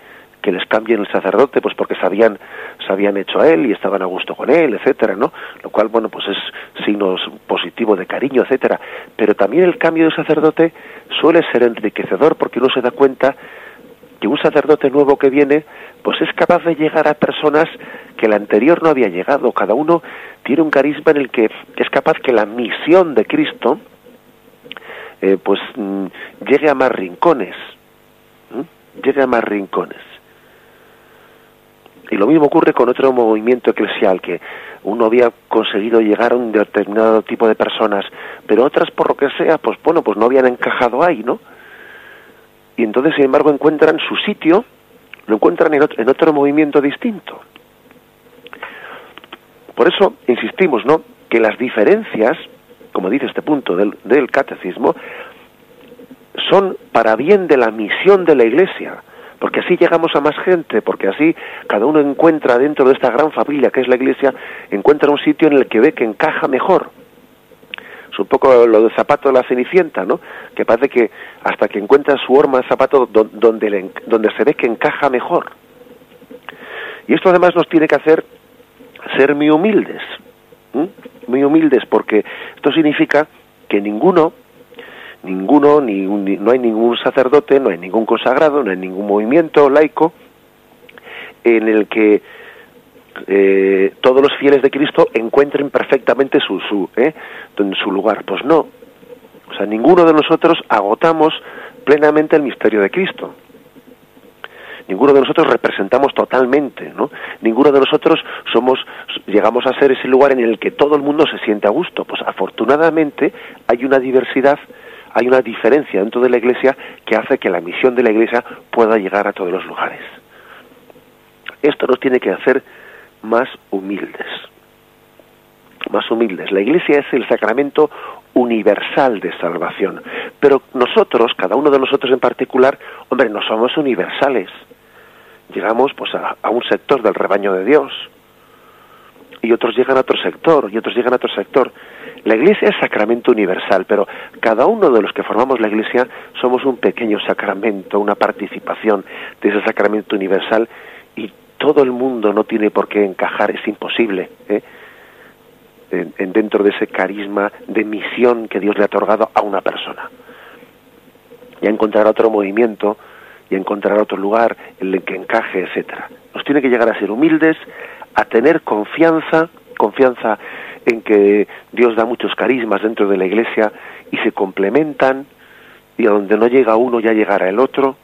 que les cambien el sacerdote, pues porque sabían, se habían hecho a él y estaban a gusto con él, etcétera, ¿no? Lo cual, bueno, pues es signo positivo de cariño, etcétera. Pero también el cambio de sacerdote suele ser enriquecedor porque uno se da cuenta que un sacerdote nuevo que viene, pues es capaz de llegar a personas que el anterior no había llegado. Cada uno tiene un carisma en el que es capaz que la misión de Cristo, eh, pues mm, llegue a más rincones, llegue a más rincones. Y lo mismo ocurre con otro movimiento eclesial, que uno había conseguido llegar a un determinado tipo de personas, pero otras, por lo que sea, pues bueno, pues no habían encajado ahí, ¿no? Y entonces, sin embargo, encuentran su sitio, lo encuentran en otro, en otro movimiento distinto. Por eso insistimos, ¿no? Que las diferencias, como dice este punto del, del catecismo, son para bien de la misión de la Iglesia porque así llegamos a más gente, porque así cada uno encuentra dentro de esta gran familia que es la Iglesia, encuentra un sitio en el que ve que encaja mejor. Un poco lo del zapato de la cenicienta, ¿no? Que parece que hasta que encuentra su horma de zapato donde, donde se ve que encaja mejor. Y esto además nos tiene que hacer ser muy humildes, muy humildes, porque esto significa que ninguno ninguno, ni, no hay ningún sacerdote, no hay ningún consagrado, no hay ningún movimiento laico en el que eh, todos los fieles de Cristo encuentren perfectamente su, su, eh, su lugar. Pues no. O sea, ninguno de nosotros agotamos plenamente el misterio de Cristo. Ninguno de nosotros representamos totalmente, ¿no? Ninguno de nosotros somos, llegamos a ser ese lugar en el que todo el mundo se siente a gusto. Pues afortunadamente hay una diversidad hay una diferencia dentro de la Iglesia que hace que la misión de la Iglesia pueda llegar a todos los lugares. Esto nos tiene que hacer más humildes. Más humildes. La Iglesia es el sacramento universal de salvación. Pero nosotros, cada uno de nosotros en particular, hombre, no somos universales. Llegamos pues a, un sector del rebaño de Dios. Y otros llegan a otro sector, y otros llegan a otro sector. La Iglesia es sacramento universal, pero cada uno de los que formamos la Iglesia somos un pequeño sacramento, una participación de ese sacramento universal y todo el mundo no tiene por qué encajar, es imposible. ¿eh? En, dentro de ese carisma de misión que Dios le ha otorgado a una persona. Y a encontrar otro movimiento, y a encontrar otro lugar en el que encaje, etcétera. Nos tiene que llegar a ser humildes, a tener confianza, confianza en que Dios da muchos carismas dentro de la iglesia y se complementan y a donde no llega uno ya llegará el otro.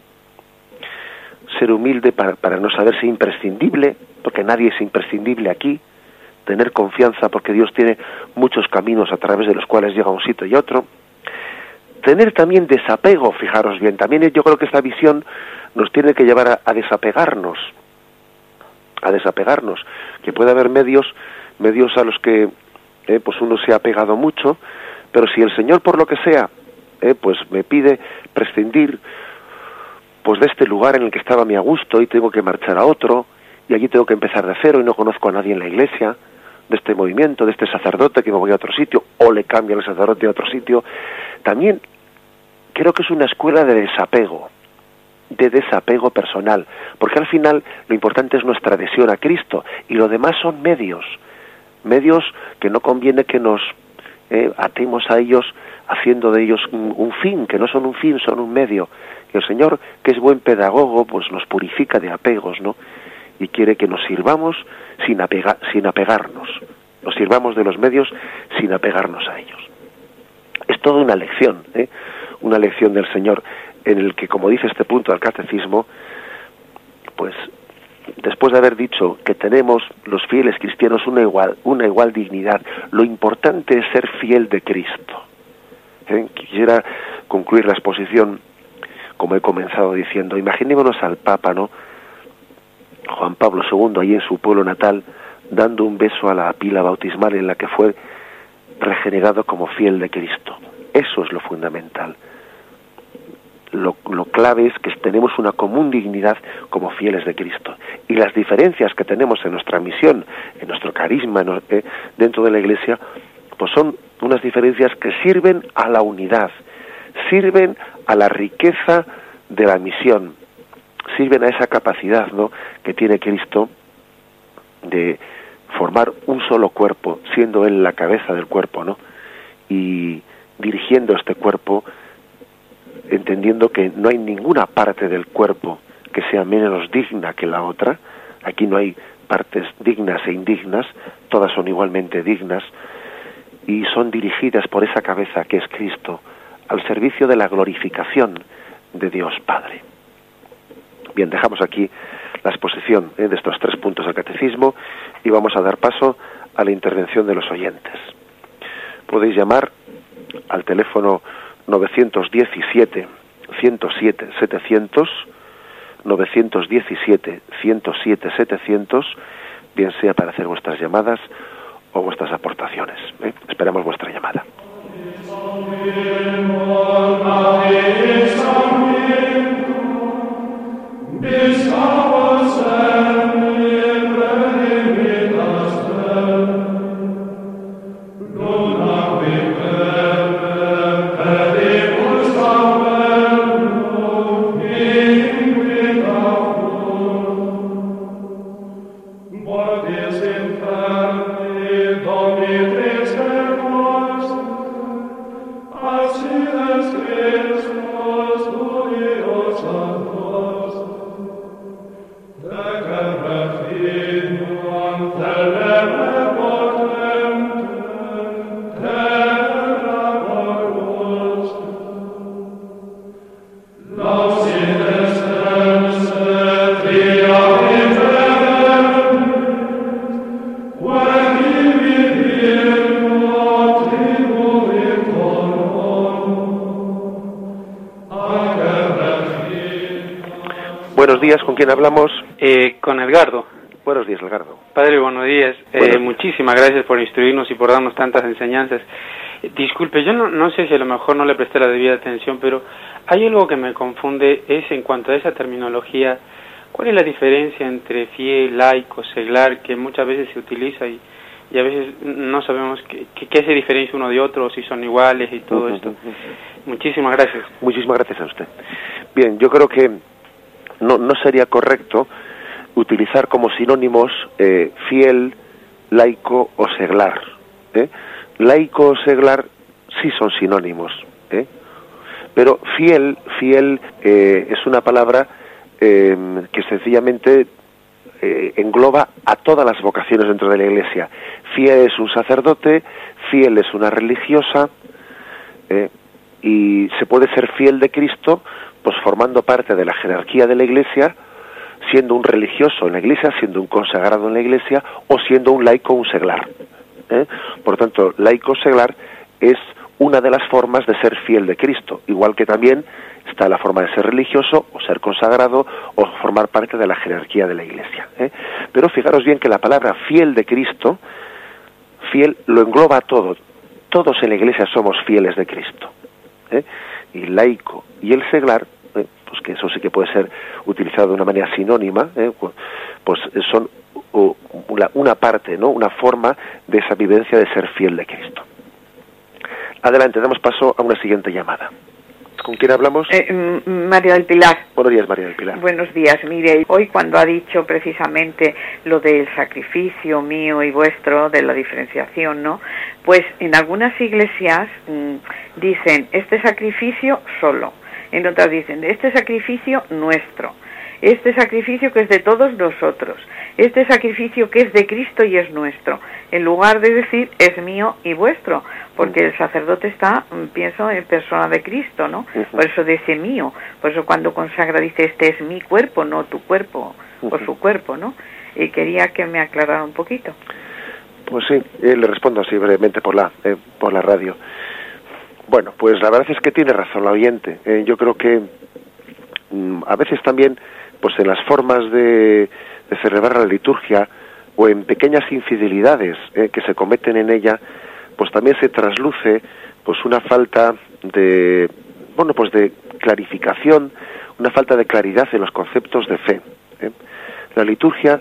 Ser humilde para, para no saberse imprescindible, porque nadie es imprescindible aquí. Tener confianza porque Dios tiene muchos caminos a través de los cuales llega a un sitio y otro. Tener también desapego, fijaros bien. También yo creo que esta visión nos tiene que llevar a, desapegarnos. A desapegarnos. Que puede haber medios medios a los que eh, pues uno se ha pegado mucho, pero si el Señor por lo que sea, eh, pues me pide prescindir pues de este lugar en el que estaba mi a gusto y tengo que marchar a otro y allí tengo que empezar de cero y no conozco a nadie en la iglesia, de este movimiento, de este sacerdote que me voy a otro sitio, o le cambio el sacerdote a otro sitio. También creo que es una escuela de desapego, de desapego personal, porque al final lo importante es nuestra adhesión a Cristo y lo demás son medios, medios que no conviene que nos eh, atemos a ellos haciendo de ellos un, fin, que no son un fin, son un medio. Y el Señor, que es buen pedagogo, pues nos purifica de apegos, ¿no? Y quiere que nos sirvamos sin, sin apegarnos, nos sirvamos de los medios sin apegarnos a ellos. Es toda una lección, ¿eh? una lección del Señor en el que, como dice este punto del catecismo, pues después de haber dicho que tenemos los fieles cristianos una igual, una igual dignidad, lo importante es ser fiel de Cristo. ¿Eh? Quisiera concluir la exposición como he comenzado diciendo, imaginémonos al Papa, ¿no? Juan Pablo II, ahí en su pueblo natal, dando un beso a la pila bautismal en la que fue regenerado como fiel de Cristo. Eso es lo fundamental. Lo, clave es que tenemos una común dignidad como fieles de Cristo. Y las diferencias que tenemos en nuestra misión, en nuestro carisma eh, dentro de la Iglesia, pues son unas diferencias que sirven a la unidad, sirven a la riqueza de la misión, sirven a esa capacidad ¿no? que tiene Cristo de formar un solo cuerpo, siendo Él la cabeza del cuerpo, ¿no? Y dirigiendo este cuerpo, entendiendo que no hay ninguna parte del cuerpo que sea menos digna que la otra, aquí no hay partes dignas e indignas, todas son igualmente dignas, y son dirigidas por esa cabeza que es Cristo, al servicio de la glorificación de Dios Padre. Bien, dejamos aquí la exposición ¿eh? de estos tres puntos del catecismo y vamos a dar paso a la intervención de los oyentes. Podéis llamar al teléfono 917 107 700 917 107 700 bien sea para hacer vuestras llamadas o vuestras aportaciones. ¿eh? Esperamos vuestra llamada. Bis aber selbst. Quién hablamos? Eh, con Edgardo. Buenos días, Edgardo. Padre, buenos días. Eh, muchísimas gracias por instruirnos y por darnos tantas enseñanzas. Eh, disculpe, yo no, no sé si a lo mejor no le presté la debida atención, pero hay algo que me confunde, es en cuanto a esa terminología, ¿cuál es la diferencia entre fiel, laico, seglar, que muchas veces se utiliza y, y a veces no sabemos qué, qué, se diferencia uno de otro, si son iguales y todo esto? Muchísimas gracias. Muchísimas gracias a usted. Bien, yo creo que no, no sería correcto utilizar como sinónimos eh, fiel, laico o seglar. ¿eh? Laico o seglar sí son sinónimos, ¿eh? pero fiel, fiel es una palabra que sencillamente engloba a todas las vocaciones dentro de la Iglesia. Fiel es un sacerdote, fiel es una religiosa, y se puede ser fiel de Cristo pues formando parte de la jerarquía de la Iglesia, siendo un religioso en la Iglesia, siendo un consagrado en la Iglesia o siendo un laico un seglar. ¿eh? Por tanto, laico seglar es una de las formas de ser fiel de Cristo, igual que también está la forma de ser religioso o ser consagrado o formar parte de la jerarquía de la Iglesia. ¿eh? Pero fijaros bien que la palabra fiel de Cristo, fiel lo engloba todo. Todos en la Iglesia somos fieles de Cristo. ¿Eh? y laico y el seglar, eh, pues que eso sí que puede ser utilizado de una manera sinónima, eh, pues son una, parte, ¿no? Una forma de esa vivencia de ser fiel de Cristo. Adelante, damos paso a una siguiente llamada. ¿Con quién hablamos? Eh, María del Pilar. Buenos días, María del Pilar. Buenos días. Mire, hoy cuando ha dicho precisamente lo del sacrificio mío y vuestro, de la diferenciación, ¿no? Pues en algunas iglesias mm, dicen este sacrificio solo, en otras dicen este sacrificio nuestro este sacrificio que es de todos nosotros, este sacrificio que es de Cristo y es nuestro, en lugar de decir es mío y vuestro, porque el sacerdote está, mm, pienso, en persona de Cristo, ¿no? Por eso dice mío, por eso cuando consagra dice este es mi cuerpo, no tu cuerpo, o su cuerpo, ¿no? Y quería que me aclarara un poquito. Pues sí, eh, le respondo así brevemente por la, eh, por la radio. Bueno, pues la verdad es que tiene razón la oyente. Eh, yo creo que mm, a veces también pues en las formas de, celebrar la liturgia o en pequeñas infidelidades que se cometen en ella, pues también se trasluce pues una falta de bueno pues de clarificación, una falta de claridad en los conceptos de fe. La liturgia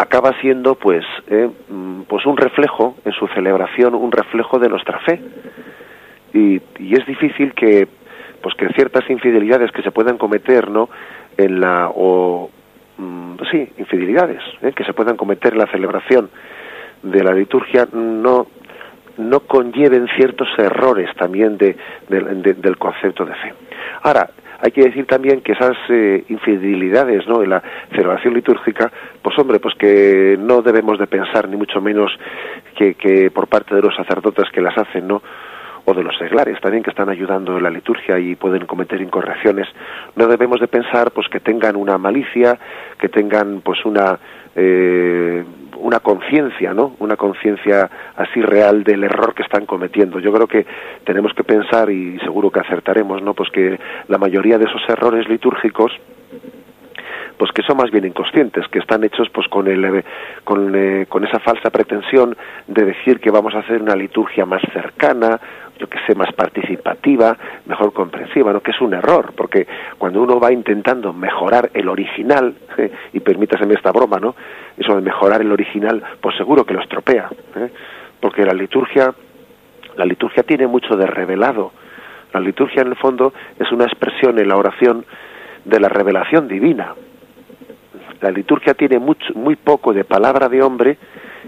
acaba siendo pues eh, mm, pues un reflejo en su celebración, un reflejo de nuestra fe. Y, y es difícil que pues que ciertas infidelidades que se puedan cometer, ¿no? en la o mm, sí infidelidades ¿eh? que se puedan cometer en la celebración de la liturgia no no conlleven ciertos errores también de, del concepto de fe. Ahora, hay que decir también que esas eh, infidelidades ¿no? en la celebración litúrgica, pues hombre, pues que no debemos de pensar ni mucho menos que, que por parte de los sacerdotes que las hacen, ¿no? O de los seglares también que están ayudando en la liturgia y pueden cometer incorrecciones, no debemos de pensar pues que tengan una malicia, que tengan pues una eh, una conciencia, ¿no? Una conciencia así real del error que están cometiendo. Yo creo que tenemos que pensar y seguro que acertaremos, ¿no? Pues que la mayoría de esos errores litúrgicos pues que son más bien inconscientes, que están hechos pues con el eh, con, eh, esa falsa pretensión de decir que vamos a hacer una liturgia más cercana, yo que sé, más participativa, mejor comprensiva, ¿no? Que es un error, porque cuando uno va intentando mejorar el original, y permítaseme esta broma, ¿no? Eso de mejorar el original, pues seguro que lo estropea, ¿eh? porque la liturgia, la liturgia tiene mucho de revelado. La liturgia, en el fondo, es una expresión en la oración de la revelación divina. La liturgia tiene muy poco de palabra de hombre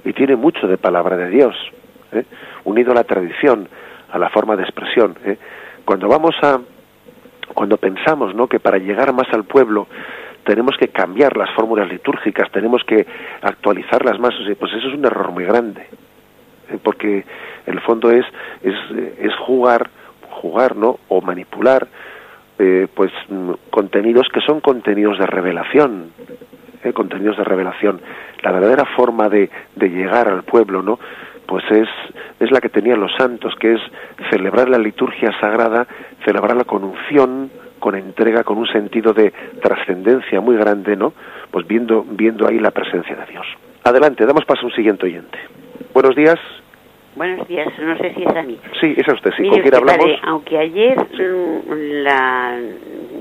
y tiene mucho de palabra de Dios, ¿eh? unido a la tradición, a la forma de expresión. ¿eh? Cuando vamos a, cuando pensamos, ¿no? Que para llegar más al pueblo tenemos que cambiar las fórmulas litúrgicas, tenemos que actualizarlas más, pues eso es un error muy grande, ¿eh? porque el fondo es, es, es jugar, jugar, ¿no? O manipular, pues mm, contenidos que son contenidos de revelación, ¿eh? contenidos de revelación. La verdadera forma de, de llegar al pueblo, ¿no? pues es, es la que tenían los santos, que es celebrar la liturgia sagrada, celebrarla con unción, con entrega, con un sentido de trascendencia muy grande, ¿no? Pues viendo, viendo ahí la presencia de Dios. Adelante, damos paso a un siguiente oyente. Buenos días. Buenos días, no sé si es a mí. Sí, es a usted, sí. ¿Con quién hablamos? aunque ayer mm,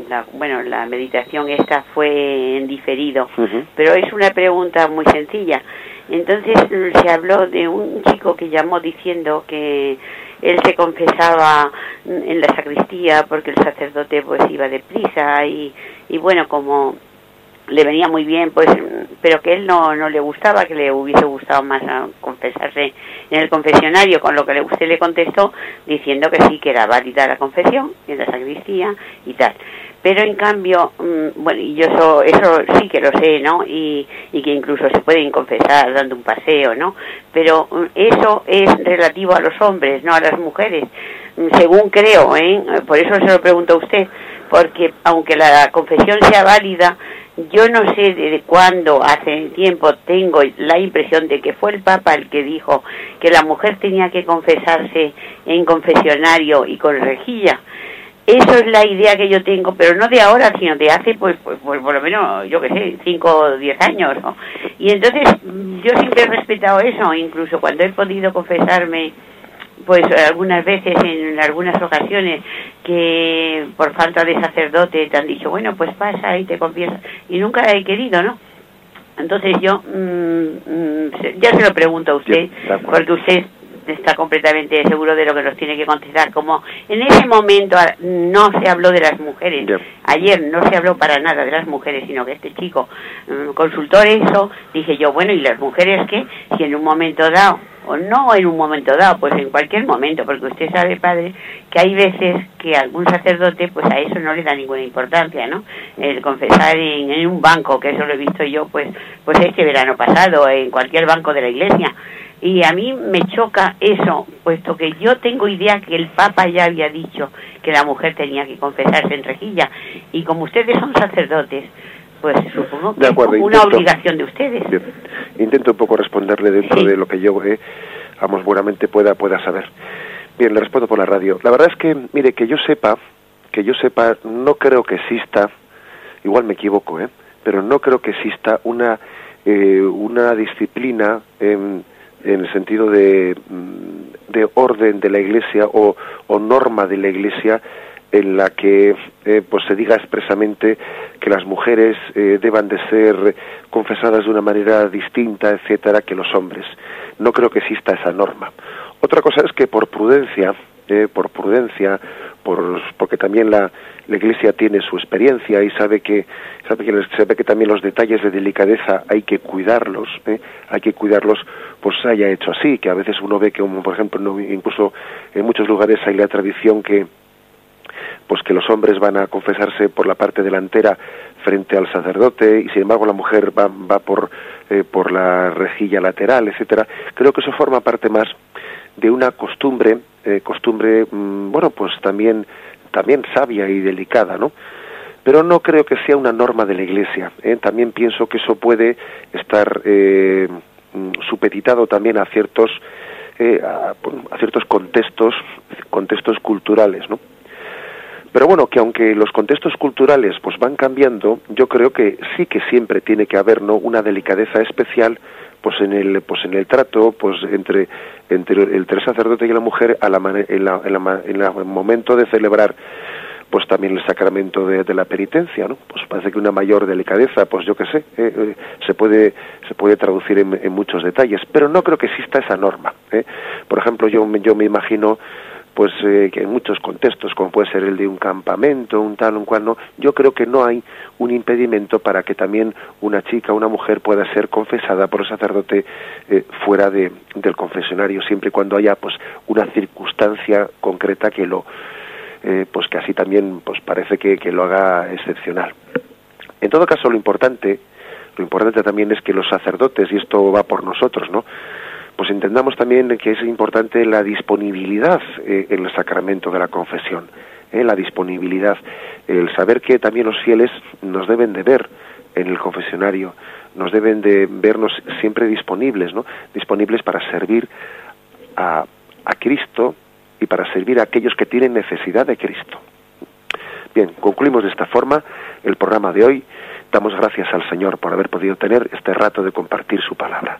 la, bueno, la meditación esta fue en diferido, pero es una pregunta muy sencilla. Entonces se habló de un chico que llamó diciendo que él se confesaba en la sacristía porque el sacerdote pues iba deprisa y, y bueno, como le venía muy bien, pues, pero que él no, no le gustaba, que le hubiese gustado más confesarse en el confesionario, con lo que usted le contestó diciendo que sí, que era válida la confesión en la sacristía y tal pero en cambio, mm, bueno, y yo eso, eso sí que lo sé, ¿no? Y, y que incluso se pueden confesar dando un paseo, ¿no? Pero mm, eso es relativo a los hombres, no a las mujeres, mm, según creo, ¿eh? Por eso se lo pregunto a usted, porque aunque la confesión sea válida, yo no sé desde cuándo, hace tiempo, tengo la impresión de que fue el Papa el que dijo que la mujer tenía que confesarse en confesionario y con rejilla eso es la idea que yo tengo, pero no de ahora, sino de hace, pues, pues, pues por lo menos, yo qué sé, 5 o 10 años, ¿no? Y entonces yo siempre he respetado eso, incluso cuando he podido confesarme, pues algunas veces, en algunas ocasiones, que por falta de sacerdote te han dicho, bueno, pues pasa y te confiesas, y nunca he querido, ¿no? Entonces yo mm, mm, ya se lo pregunto a usted, porque usted está completamente seguro de lo que nos tiene que contestar. Como en ese momento ah, no se habló de las mujeres, ayer no se habló para nada de las mujeres, sino que este chico mm, consultó eso, dije yo, bueno, ¿y las mujeres qué? Si en un momento dado o no en un momento dado, pues en cualquier momento, porque usted sabe, padre, que hay veces que algún sacerdote, pues a eso no le da ninguna importancia, ¿no? El confesar en, en, un banco, que eso lo he visto yo, pues, pues este verano pasado, en cualquier banco de la iglesia, y a mí me choca eso, puesto que yo tengo idea que el Papa ya había dicho que la mujer tenía que confesarse en rejilla. Y como ustedes son sacerdotes, pues supongo que es una obligación de ustedes. Intento un poco responderle dentro de lo que yo, eh, vamos, buenamente pueda, pueda saber. Bien, le respondo por la radio. La verdad es que, mire, que yo sepa, que yo sepa, no creo que exista, igual me equivoco, ¿eh? pero no creo que exista una, eh, una disciplina en el sentido de, mm, de orden de la Iglesia o, o, norma de la Iglesia en la que eh, pues se diga expresamente que las mujeres eh, deban de ser confesadas de una manera distinta, etcétera, que los hombres. No creo que exista esa norma. Otra cosa es que por prudencia, eh, por prudencia, por, porque también la, Iglesia tiene su experiencia y sabe que sabe que, sabe que también los detalles de delicadeza hay que cuidarlos, ¿eh? hay que cuidarlos, pues se haya hecho así, que a veces uno ve que, por ejemplo, incluso en muchos lugares hay la tradición que pues que los hombres van a confesarse por la parte delantera frente al sacerdote y sin embargo la mujer va, va por eh, por la rejilla lateral, etcétera. Creo que eso forma parte más de una costumbre, eh, costumbre, mm, bueno, pues también también sabia y delicada, ¿no? Pero no creo que sea una norma de la Iglesia. ¿eh? También pienso que eso puede estar eh, supeditado también a ciertos eh, a, a, ciertos contextos contextos culturales, ¿no? Pero bueno, que aunque los contextos culturales pues van cambiando, yo creo que sí que siempre tiene que haber ¿no? una delicadeza especial pues en el pues en el trato pues entre entre el, sacerdote y la mujer a la, en, la, en, el momento de celebrar pues también el sacramento de, de, la penitencia, ¿no? Pues parece que una mayor delicadeza, pues yo qué sé, eh, eh, se puede se puede traducir en, en, muchos detalles, pero no creo que exista esa norma. ¿eh? Por ejemplo, yo yo me imagino pues eh, que en muchos contextos, como puede ser el de un campamento, un tal, un cual, no, yo creo que no hay un impedimento para que también una chica, una mujer pueda ser confesada por el sacerdote eh, fuera de, del confesionario, siempre y cuando haya pues una circunstancia concreta que lo, eh, pues que así también pues parece que, que lo haga excepcional. En todo caso, lo importante, lo importante también es que los sacerdotes, y esto va por nosotros, ¿no? Pues entendamos también que es importante la disponibilidad eh, en el sacramento de la confesión, eh, la disponibilidad, el saber que también los fieles nos deben de ver en el confesionario, nos deben de vernos siempre disponibles, ¿no? Disponibles para servir a, a Cristo y para servir a aquellos que tienen necesidad de Cristo. Bien, concluimos de esta forma el programa de hoy. Damos gracias al Señor por haber podido tener este rato de compartir su palabra.